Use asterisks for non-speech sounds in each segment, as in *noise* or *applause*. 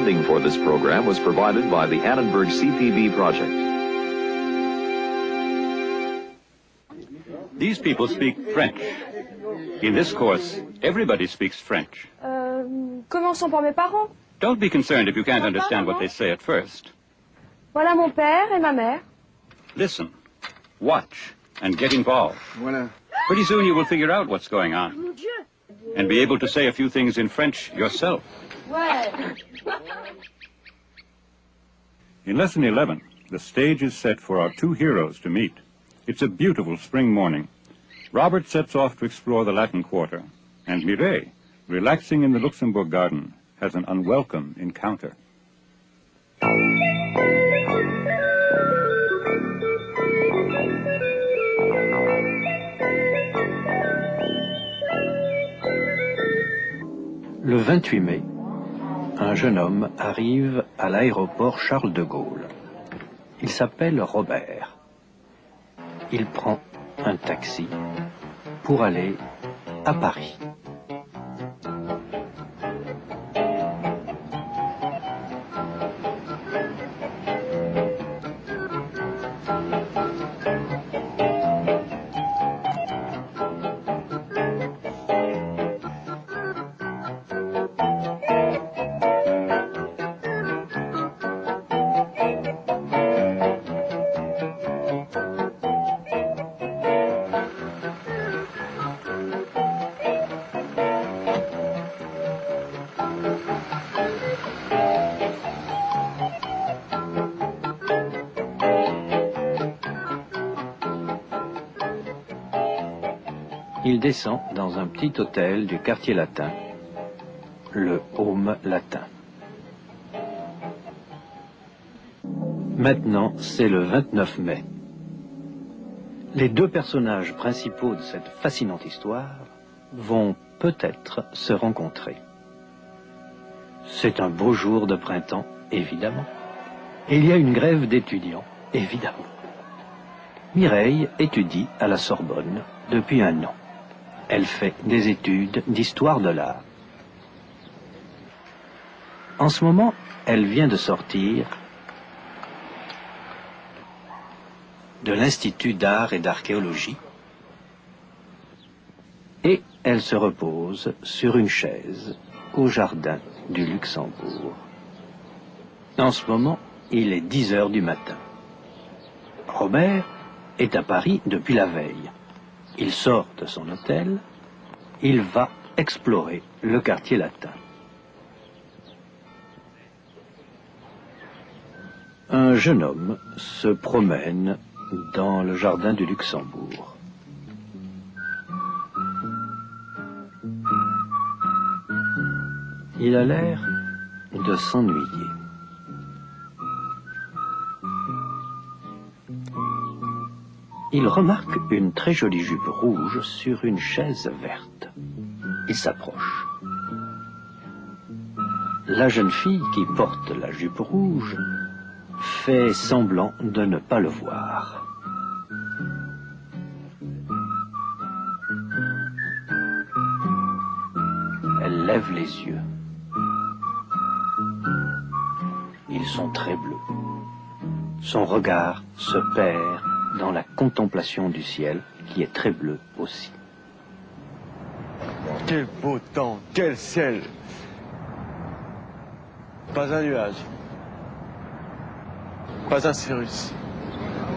Funding for this program was provided by the Annenberg CPB project. These people speak French. In this course, everybody speaks French. Euh, commençons par mes parents. Don't be concerned if you can't understand what they say at first. Voilà mon père et ma mère. Listen, watch, and get involved. Voilà. Pretty soon you will figure out what's going on. And be able to say a few things in French yourself. Ouais. *laughs* In lesson 11, the stage is set for our two heroes to meet. It's a beautiful spring morning. Robert sets off to explore the Latin Quarter, and Mireille, relaxing in the Luxembourg garden, has an unwelcome encounter. Le 28 mai, un jeune homme arrive à l'aéroport Charles de Gaulle. Il s'appelle Robert. Il prend un taxi pour aller à Paris. Il descend dans un petit hôtel du quartier latin, le Home Latin. Maintenant, c'est le 29 mai. Les deux personnages principaux de cette fascinante histoire vont peut-être se rencontrer. C'est un beau jour de printemps, évidemment. Et il y a une grève d'étudiants, évidemment. Mireille étudie à la Sorbonne depuis un an. Elle fait des études d'histoire de l'art. En ce moment, elle vient de sortir de l'Institut d'art et d'archéologie et elle se repose sur une chaise au jardin du Luxembourg. En ce moment, il est 10 heures du matin. Robert est à Paris depuis la veille. Il sort de son hôtel, il va explorer le quartier latin. Un jeune homme se promène dans le jardin du Luxembourg. Il a l'air de s'ennuyer. Il remarque une très jolie jupe rouge sur une chaise verte. Il s'approche. La jeune fille qui porte la jupe rouge fait semblant de ne pas le voir. Elle lève les yeux. Ils sont très bleus. Son regard se perd dans la contemplation du ciel qui est très bleu aussi. Quel beau temps, quel ciel Pas un nuage. Pas un cirrus.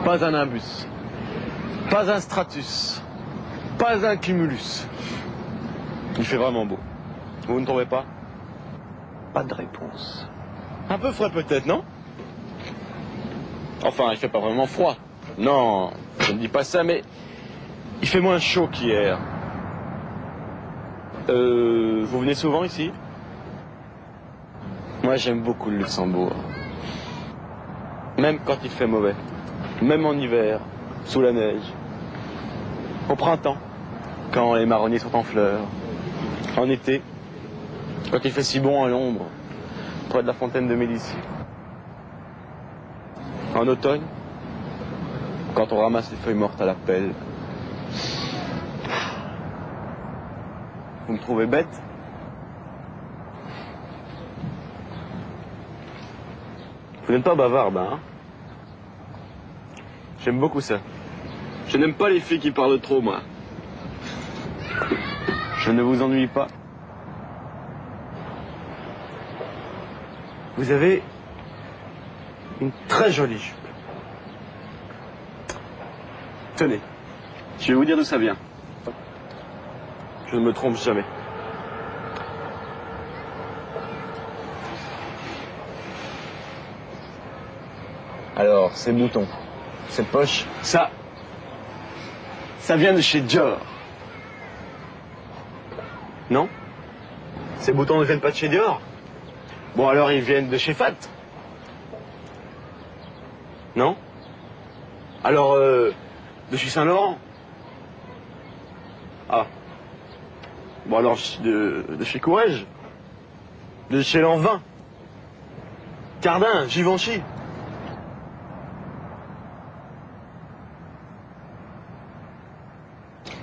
Pas un nimbus. Pas un stratus. Pas un cumulus. Il fait vraiment beau. Vous ne trouvez pas? Pas de réponse. Un peu frais peut-être, non? Enfin, il fait pas vraiment froid. Non, je ne dis pas ça, mais il fait moins chaud qu'hier. Euh, vous venez souvent ici? Moi, j'aime beaucoup le Luxembourg. Même quand il fait mauvais. Même en hiver, sous la neige. Au printemps, quand les marronniers sont en fleurs. En été, quand il fait si bon à l'ombre, près de la fontaine de Médicis. En automne, quand on ramasse les feuilles mortes à la pelle. Vous me trouvez bête? Vous n'êtes pas bavarde, hein? J'aime beaucoup ça. Je n'aime pas les filles qui parlent trop, moi. Je ne vous ennuie pas. Vous avez une très jolie jupe. Tenez, je vais vous dire d'où ça vient. Je ne me trompe jamais. Alors, ces boutons, ces poches, ça, ça vient de chez Dior. Non? Ces boutons ne viennent pas de chez Dior? Bon, alors ils viennent de chez Fat. Non? Alors, euh, de chez Saint-Laurent Ah. Bon, alors, de, de chez Courrèges De chez Lanvin Cardin, Givenchy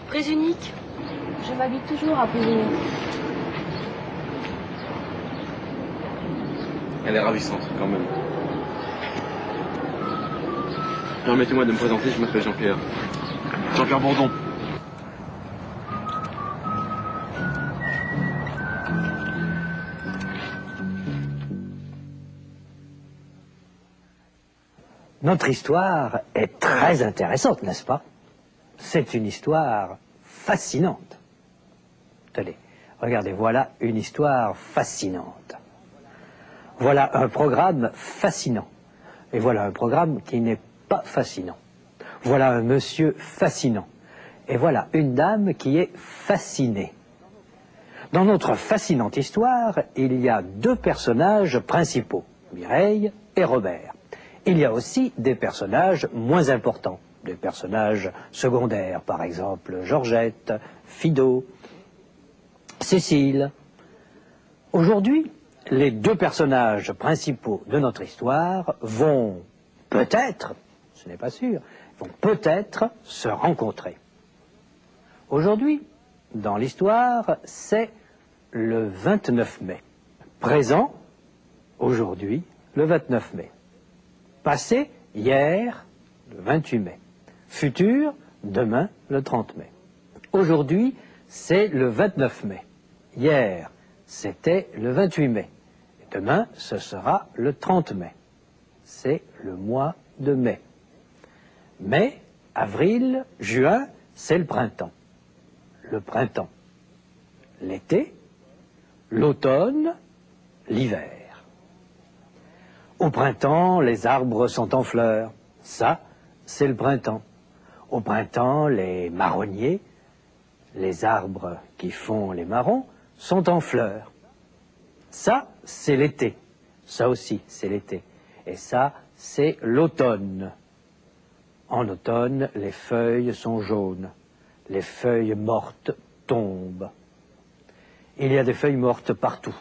Présunique. Je m'habite toujours à Présunique. Elle est ravissante, quand même. Permettez-moi de me présenter, je m'appelle Jean-Pierre. Jean-Pierre Bourdon. Notre histoire est très intéressante, n'est-ce pas? C'est une histoire fascinante. Tenez, regardez, voilà une histoire fascinante. Voilà un programme fascinant. Et voilà un programme qui n'est pas fascinant. Voilà un monsieur fascinant. Et voilà une dame qui est fascinée. Dans notre fascinante histoire, il y a deux personnages principaux, Mireille et Robert. Il y a aussi des personnages moins importants, des personnages secondaires, par exemple Georgette, Fido, Cécile. Aujourd'hui, les deux personnages principaux de notre histoire vont peut-être, ce n'est pas sûr, vont peut-être se rencontrer. Aujourd'hui, dans l'histoire, c'est le 29 mai. Présent, aujourd'hui, le 29 mai. Passé, hier, le 28 mai. Futur, demain, le 30 mai. Aujourd'hui, c'est le 29 mai. Hier, c'était le 28 mai. Demain, ce sera le 30 mai. C'est le mois de mai. Mai, avril, juin, c'est le printemps. Le printemps. L'été, l'automne, l'hiver. Au printemps, les arbres sont en fleurs. Ça, c'est le printemps. Au printemps, les marronniers, les arbres qui font les marrons, sont en fleurs. Ça, c'est l'été. Ça aussi, c'est l'été. Et ça, c'est l'automne. En automne, les feuilles sont jaunes. Les feuilles mortes tombent. Il y a des feuilles mortes partout.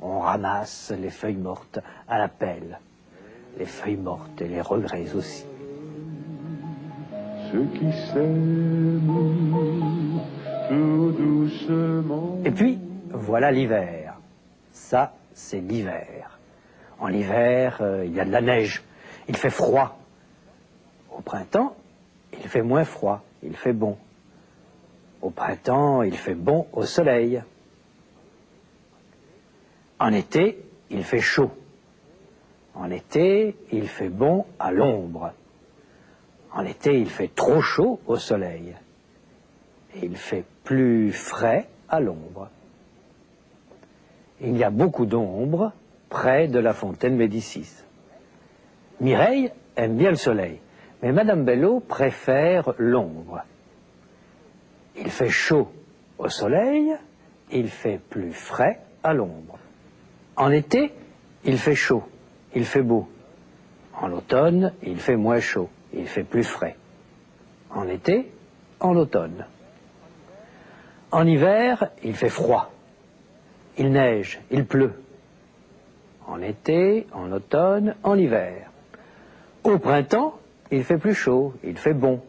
On ramasse les feuilles mortes à la pelle. Les feuilles mortes et les regrets aussi. Ceux qui s'aiment tout doucement. Et puis, voilà l'hiver. Ça, c'est l'hiver. En hiver, euh, il y a de la neige. Il fait froid. Au printemps, il fait moins froid. Il fait bon. Au printemps, il fait bon au soleil. En été, il fait chaud. En été, il fait bon à l'ombre. En été, il fait trop chaud au soleil. Il fait plus frais à l'ombre. Il y a beaucoup d'ombre près de la fontaine Médicis. Mireille aime bien le soleil, mais Madame Bello préfère l'ombre. Il fait chaud au soleil, il fait plus frais à l'ombre. En été, il fait chaud, il fait beau. En automne, il fait moins chaud, il fait plus frais. En été, en automne. En hiver, il fait froid. Il neige, il pleut. En été, en automne, en hiver. Au printemps, il fait plus chaud, il fait bon.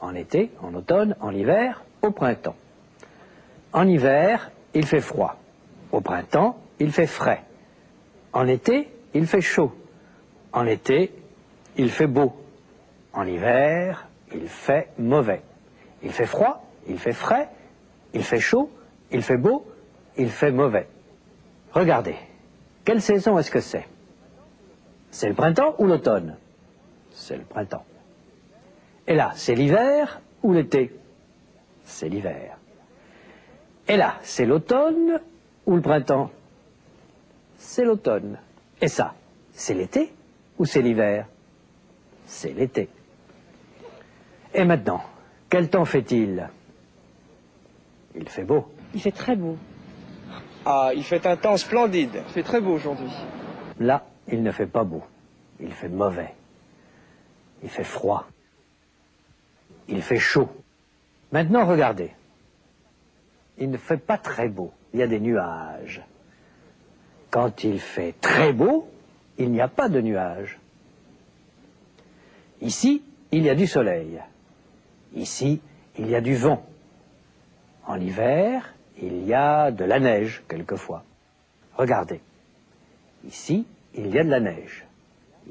En été, en automne, en hiver, au printemps. En hiver, il fait froid. Au printemps, il fait frais. En été, il fait chaud. En été, il fait beau. En hiver, il fait mauvais. Il fait froid, il fait frais, il fait chaud, il fait beau, il fait mauvais. Regardez, quelle saison est-ce que c'est? C'est le printemps ou l'automne? C'est le printemps. Et là, c'est l'hiver ou l'été? C'est l'hiver. Et là, c'est l'automne ou le printemps? C'est l'automne. Et ça, c'est l'été ou c'est l'hiver? C'est l'été. Et maintenant, quel temps fait-il? Il fait beau. Il fait très beau. Ah, il fait un temps splendide. Il fait très beau aujourd'hui. Là, il ne fait pas beau. Il fait mauvais. Il fait froid. Il fait chaud. Maintenant, regardez. Il ne fait pas très beau. Il y a des nuages. Quand il fait très beau, il n'y a pas de nuages. Ici, il y a du soleil. Ici, il y a du vent. En hiver, il y a de la neige quelquefois. Regardez. Ici, il y a de la neige.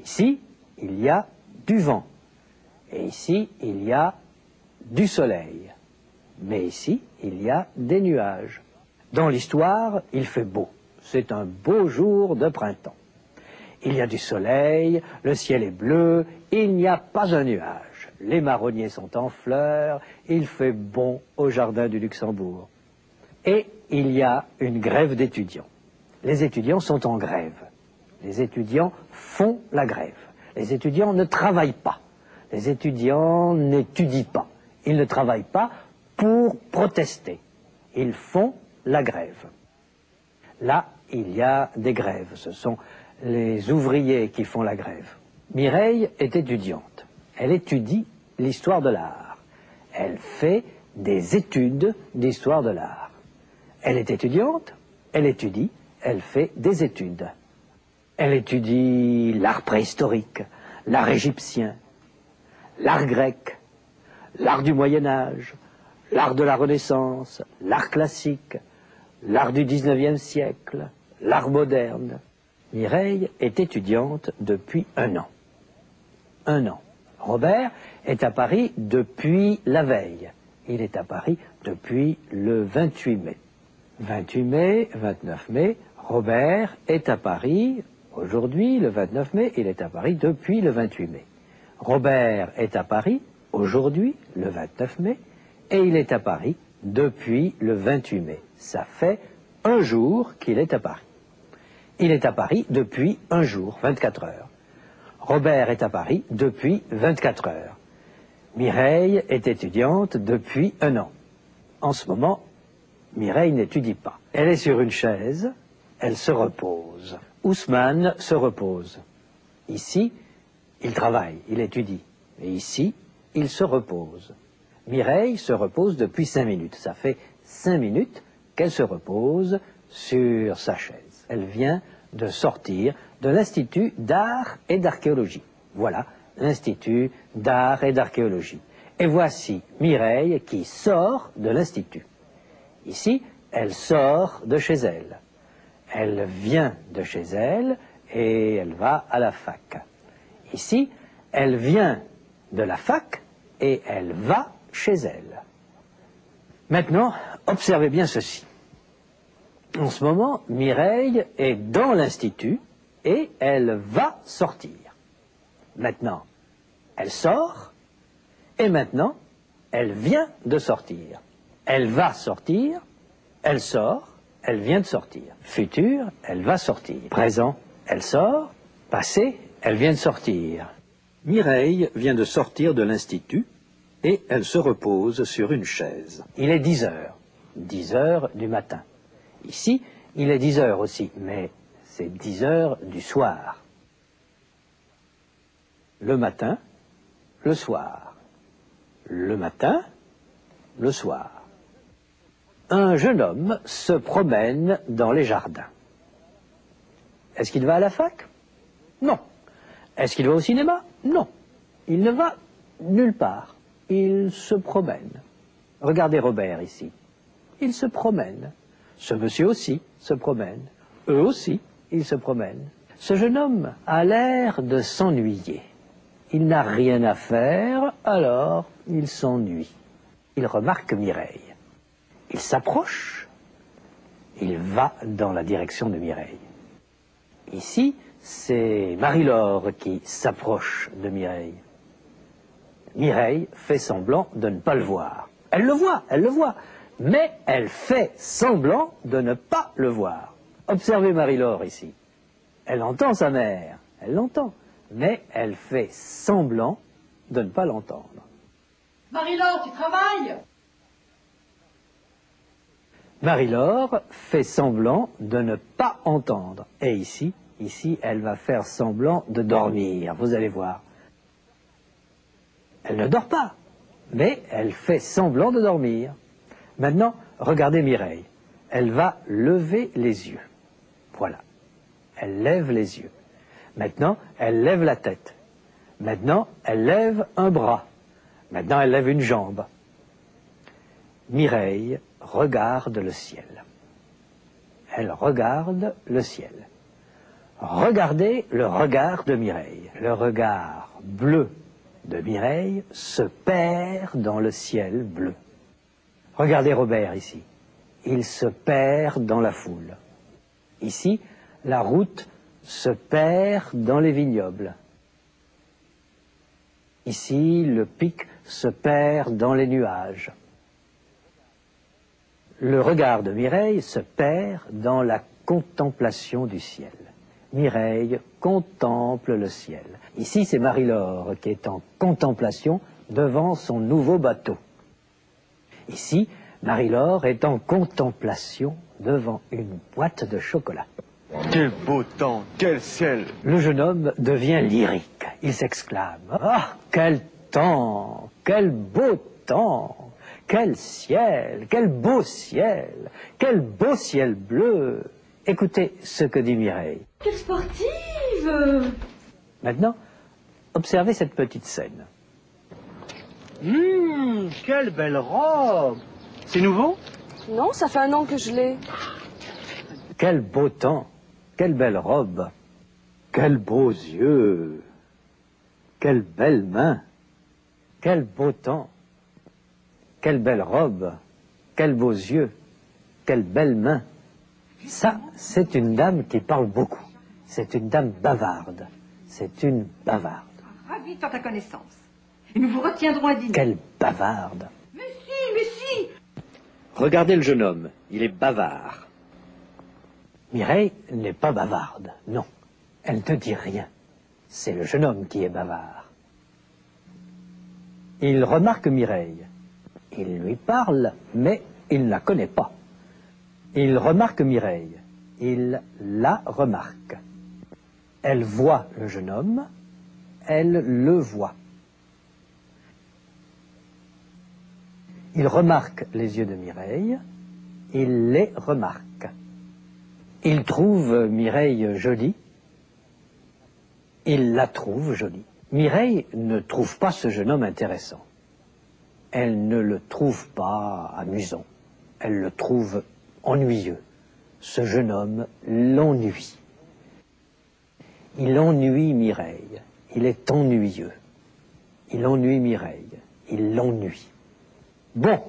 Ici, il y a du vent. Et ici, il y a du soleil. Mais ici, il y a des nuages. Dans l'histoire, il fait beau. C'est un beau jour de printemps. Il y a du soleil, le ciel est bleu, il n'y a pas un nuage. Les marronniers sont en fleurs, il fait bon au jardin du Luxembourg. Et il y a une grève d'étudiants. Les étudiants sont en grève. Les étudiants font la grève. Les étudiants ne travaillent pas. Les étudiants n'étudient pas. Ils ne travaillent pas pour protester. Ils font la grève. Là, il y a des grèves. Ce sont les ouvriers qui font la grève. Mireille est étudiante. Elle étudie l'histoire de l'art. Elle fait des études d'histoire de l'art. Elle est étudiante, elle étudie, elle fait des études. Elle étudie l'art préhistorique, l'art égyptien, l'art grec, l'art du Moyen Âge, l'art de la Renaissance, l'art classique, l'art du XIXe siècle, l'art moderne. Mireille est étudiante depuis un an. Un an. Robert est à Paris depuis la veille. Il est à Paris depuis le 28 mai. 28 mai, 29 mai, Robert est à Paris aujourd'hui, le 29 mai, il est à Paris depuis le 28 mai. Robert est à Paris aujourd'hui, le 29 mai, et il est à Paris depuis le 28 mai. Ça fait un jour qu'il est à Paris. Il est à Paris depuis un jour, 24 heures. Robert est à Paris depuis 24 heures. Mireille est étudiante depuis un an. En ce moment, Mireille n'étudie pas. Elle est sur une chaise, elle se repose. Ousmane se repose. Ici, il travaille, il étudie. Et ici, il se repose. Mireille se repose depuis cinq minutes. Ça fait cinq minutes qu'elle se repose sur sa chaise. Elle vient de sortir de l'Institut d'art et d'archéologie. Voilà, l'Institut d'art et d'archéologie. Et voici Mireille qui sort de l'Institut. Ici, elle sort de chez elle. Elle vient de chez elle et elle va à la fac. Ici, elle vient de la fac et elle va chez elle. Maintenant, observez bien ceci. En ce moment, Mireille est dans l'institut et elle va sortir. Maintenant, elle sort et maintenant, elle vient de sortir. Elle va sortir, elle sort, elle vient de sortir. Futur, elle va sortir. Présent, elle sort. Passé, elle vient de sortir. Mireille vient de sortir de l'institut et elle se repose sur une chaise. Il est 10 heures. 10 heures du matin. Ici, il est 10 heures aussi, mais c'est 10 heures du soir. Le matin, le soir. Le matin, le soir. Un jeune homme se promène dans les jardins. Est-ce qu'il va à la fac? Non. Est-ce qu'il va au cinéma? Non. Il ne va nulle part. Il se promène. Regardez Robert ici. Il se promène. Ce monsieur aussi se promène. Eux aussi, ils se promènent. Ce jeune homme a l'air de s'ennuyer. Il n'a rien à faire, alors il s'ennuie. Il remarque Mireille. Il s'approche. Il va dans la direction de Mireille. Ici, c'est Marie-Laure qui s'approche de Mireille. Mireille fait semblant de ne pas le voir. Elle le voit, elle le voit, mais elle fait semblant de ne pas le voir. Observez Marie-Laure ici. Elle entend sa mère, elle l'entend, mais elle fait semblant de ne pas l'entendre. Marie-Laure, tu travailles? Marie-Laure fait semblant de ne pas entendre. Et ici, ici, elle va faire semblant de dormir. Vous allez voir. Elle ne dort pas, mais elle fait semblant de dormir. Maintenant, regardez Mireille. Elle va lever les yeux. Voilà. Elle lève les yeux. Maintenant, elle lève la tête. Maintenant, elle lève un bras. Maintenant, elle lève une jambe. Mireille regarde le ciel. Elle regarde le ciel. Regardez le regard de Mireille. Le regard bleu de Mireille se perd dans le ciel bleu. Regardez Robert ici. Il se perd dans la foule. Ici, la route se perd dans les vignobles. Ici, le pic se perd dans les nuages. Le regard de Mireille se perd dans la contemplation du ciel. Mireille contemple le ciel. Ici, c'est Marie-Laure qui est en contemplation devant son nouveau bateau. Ici, Marie-Laure est en contemplation devant une boîte de chocolat. Quel beau temps, quel ciel Le jeune homme devient lyrique. Il s'exclame Ah, quel temps Quel beau temps Quel ciel Quel beau ciel Quel beau ciel bleu Écoutez ce que dit Mireille. Quelle sportive Maintenant, observez cette petite scène. Hum, quelle belle robe C'est nouveau? Non, ça fait un an que je l'ai. Quel beau temps Quelle belle robe Quels beaux yeux Quelle belle main Quel beau temps Quelle belle robe Quels beaux yeux Quelle belle main Ça, c'est une dame qui parle beaucoup. C'est une dame bavarde. C'est une bavarde. Ravi de faire ta connaissance. Et nous vous retiendrons à dîner. Quelle bavarde Mais si, mais si Regardez le jeune homme, il est bavard. Mireille n'est pas bavarde, non. Elle ne dit rien. C'est le jeune homme qui est bavard. Il remarque Mireille. Il lui parle, mais il ne la connaît pas. Il remarque Mireille. Il la remarque. Elle voit le jeune homme. Elle le voit. Il remarque les yeux de Mireille, il les remarque. Il trouve Mireille jolie, il la trouve jolie. Mireille ne trouve pas ce jeune homme intéressant. Elle ne le trouve pas amusant, elle le trouve ennuyeux. Ce jeune homme l'ennuie. Il ennuie Mireille, il est ennuyeux. Il ennuie Mireille, il l'ennuie. Bon,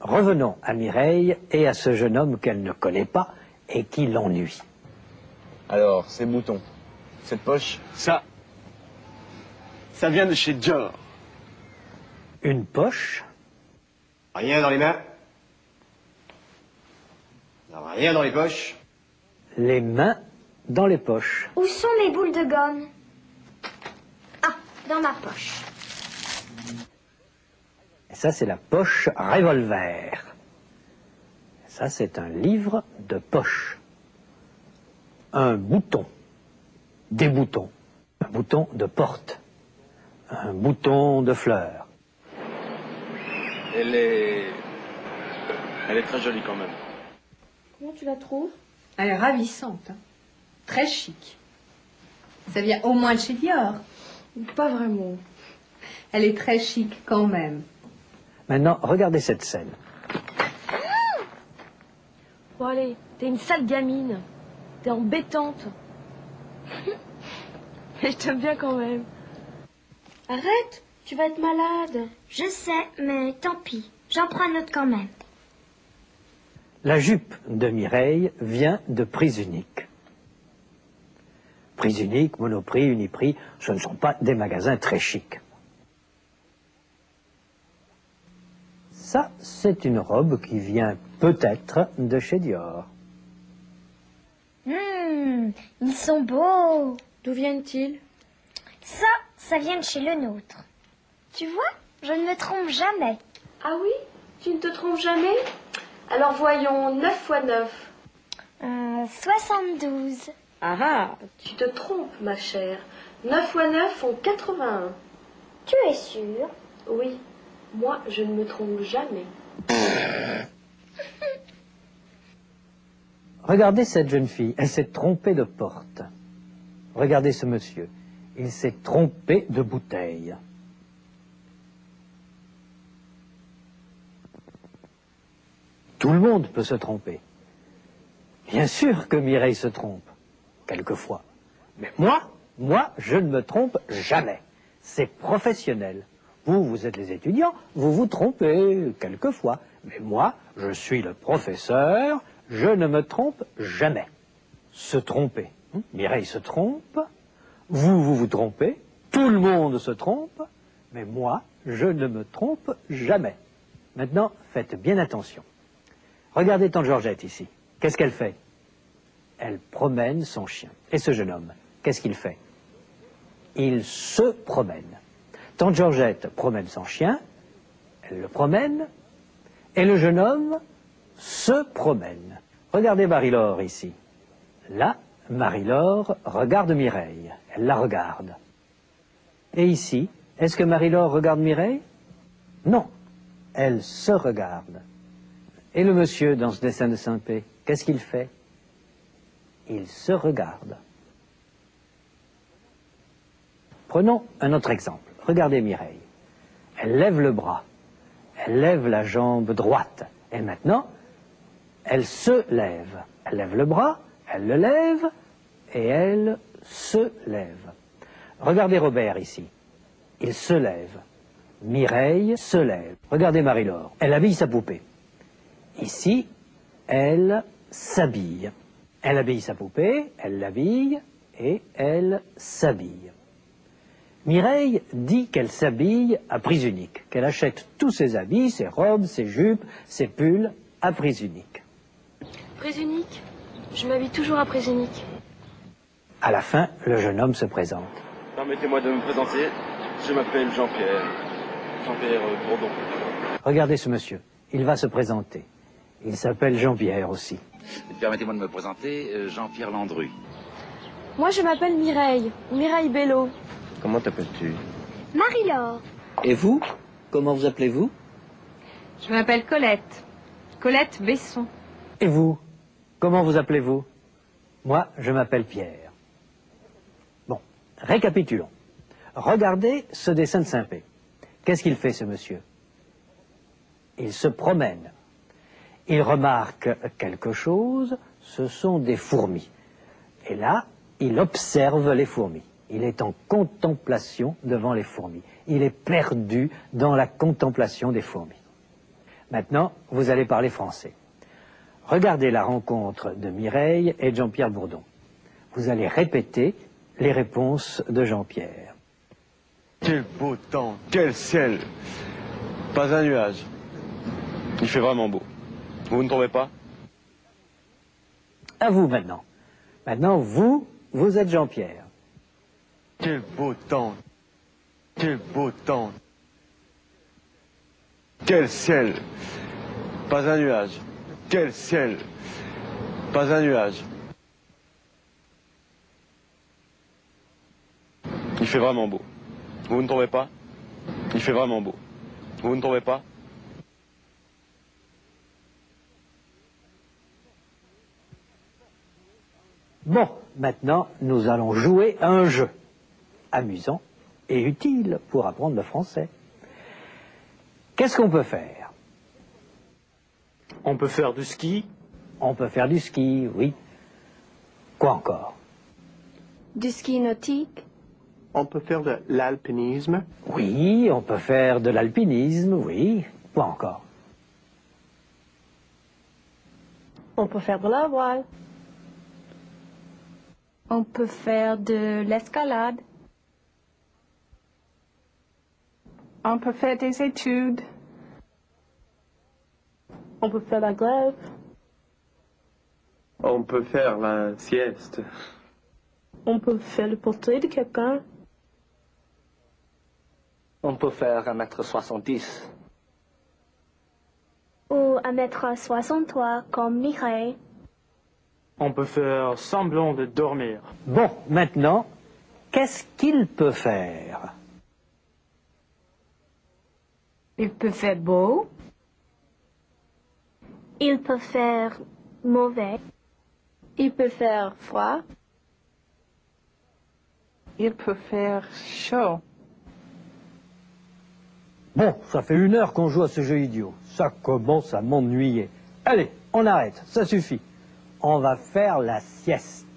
revenons à Mireille et à ce jeune homme qu'elle ne connaît pas et qui l'ennuie. Alors, ces boutons, cette poche, ça, ça vient de chez Dior. Une poche, Rien dans les mains. Rien dans les poches. les mains dans les poches. Où sont mes boules de gomme? Ah, dans ma poche. Et ça, c'est la poche revolver. Ça, c'est un livre de poche. Un bouton. Des boutons. Un bouton de porte. Un bouton de fleur. Elle est... Elle est très jolie quand même. Comment tu la trouves? Elle est ravissante. hein. Très chic. Ça vient au moins de chez Dior. Pas vraiment. Elle est très chic quand même. Maintenant, regardez cette scène. Bon allez, t'es une sale gamine. T'es embêtante. *laughs* Mais je t'aime bien quand même. Arrête, tu vas être malade. Je sais, mais tant pis. J'en prends un autre quand même. La jupe de Mireille vient de prise unique. Prise unique, Monoprix, Uniprix, ce ne sont pas des magasins très chics. Ça, c'est une robe qui vient peut-être de chez Dior. Hum, ils sont beaux. D'où viennent-ils? Ça, ça vient de chez le nôtre. Tu vois, je ne me trompe jamais. Ah oui? Tu ne te trompes jamais? Alors voyons, 9 fois 9. Euh, 72. Ah ah, tu te trompes, ma chère. 9 fois 9 font 81. Tu es sûre? Oui, moi, je ne me trompe jamais. *laughs* Regardez cette jeune fille, elle s'est trompée de porte. Regardez ce monsieur, il s'est trompé de bouteille. Tout le monde peut se tromper. Bien sûr que Mireille se trompe, quelquefois. Mais moi, moi, je ne me trompe jamais. C'est professionnel. Vous, vous êtes les étudiants, vous vous trompez quelquefois. Mais moi, je suis le professeur, je ne me trompe jamais. Se tromper. Hein, Mireille se trompe, vous, vous vous trompez, tout le monde se trompe, mais moi, je ne me trompe jamais. Maintenant, faites bien attention. Regardez tante Georgette ici. Qu'est-ce qu'elle fait? Elle promène son chien. Et ce jeune homme, qu'est-ce qu'il fait? Il se promène. Tante Georgette promène son chien, elle le promène, et le jeune homme se promène. Regardez Marie-Laure ici. Là, Marie-Laure regarde Mireille. Elle la regarde. Et ici, est-ce que Marie-Laure regarde Mireille? Non. Elle se regarde. Et le monsieur, dans ce dessin de Saint-Pé, qu'est-ce qu'il fait? Il se regarde. Prenons un autre exemple. Regardez Mireille. Elle lève le bras. Elle lève la jambe droite. Et maintenant, elle se lève. Elle lève le bras, elle le lève, et elle se lève. Regardez Robert ici. Il se lève. Mireille se lève. Regardez Marie-Laure. Elle habille sa poupée. Ici, elle s'habille. Elle habille sa poupée, elle l'habille et elle s'habille. Mireille dit qu'elle s'habille à prise unique, qu'elle achète tous ses habits, ses robes, ses jupes, ses pulls à prise unique. Prise unique? Je m'habille toujours à prise unique. À la fin, le jeune homme se présente. Permettez-moi de me présenter. Je m'appelle Jean-Pierre. Jean-Pierre euh, Bourdon. Regardez ce monsieur. Il va se présenter. Il s'appelle Jean-Pierre aussi. Permettez-moi de me présenter, euh, Jean-Pierre Landru. Moi, je m'appelle Mireille. Mireille Bello. Comment t'appelles-tu? Marie-Laure. Et vous? Comment vous appelez-vous? Je m'appelle Colette. Colette Besson. Et vous? Comment vous appelez-vous? Moi, je m'appelle Pierre. Bon, récapitulons. Regardez ce dessin de Saint-Pé. Qu'est-ce qu'il fait, ce monsieur? Il se promène. Il remarque quelque chose, ce sont des fourmis. Et là, il observe les fourmis. Il est en contemplation devant les fourmis. Il est perdu dans la contemplation des fourmis. Maintenant, vous allez parler français. Regardez la rencontre de Mireille et Jean-Pierre Bourdon. Vous allez répéter les réponses de Jean-Pierre. Quel beau temps, quel ciel. Pas un nuage. Il fait vraiment beau. Vous ne trouvez pas? À vous maintenant. Maintenant, vous, vous êtes Jean-Pierre. Quel beau temps. Quel beau temps. Quel ciel. Pas un nuage. Quel ciel. Pas un nuage. Il fait vraiment beau. Vous ne trouvez pas? Il fait vraiment beau. Vous ne trouvez pas? Bon, maintenant, nous allons jouer à un jeu amusant et utile pour apprendre le français. Qu'est-ce qu'on peut faire? On peut faire du ski. On peut faire du ski, oui. Quoi encore? Du ski nautique On peut faire de l'alpinisme. Oui, on peut faire de l'alpinisme, oui. Quoi encore? On peut faire de la voile. On peut faire de l'escalade. On peut faire des études. On peut faire la grève. On peut faire la sieste. On peut faire le portrait de quelqu'un. On peut faire 1m70. Ou 1m63 comme Mireille. On peut faire semblant de dormir. Bon, maintenant, qu'est-ce qu'il peut faire? Il peut faire beau. Il peut faire mauvais. Il peut faire froid. Il peut faire chaud. Bon, ça fait une heure qu'on joue à ce jeu idiot. Ça commence à m'ennuyer. Allez, on arrête, ça suffit. On va faire la sieste.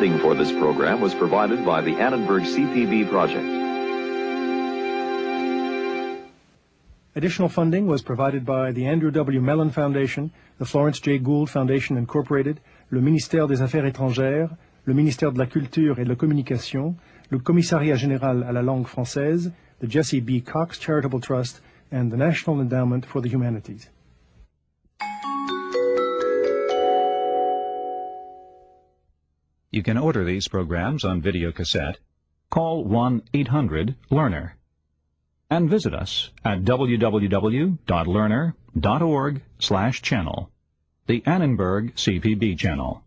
Funding for this program was provided by the Annenberg CPB project. Additional funding was provided by the Andrew W. Mellon Foundation, the Florence J. Gould Foundation Incorporated, le ministère des Affaires étrangères, le ministère de la Culture et de la Communication, le Commissariat général à la langue française, the Jesse B. Cox Charitable Trust, and the National Endowment for the Humanities. You can order these programs on video cassette. Call 1-800-LEARNER. And visit us at www.learner.org slash channel. The Annenberg CPB channel.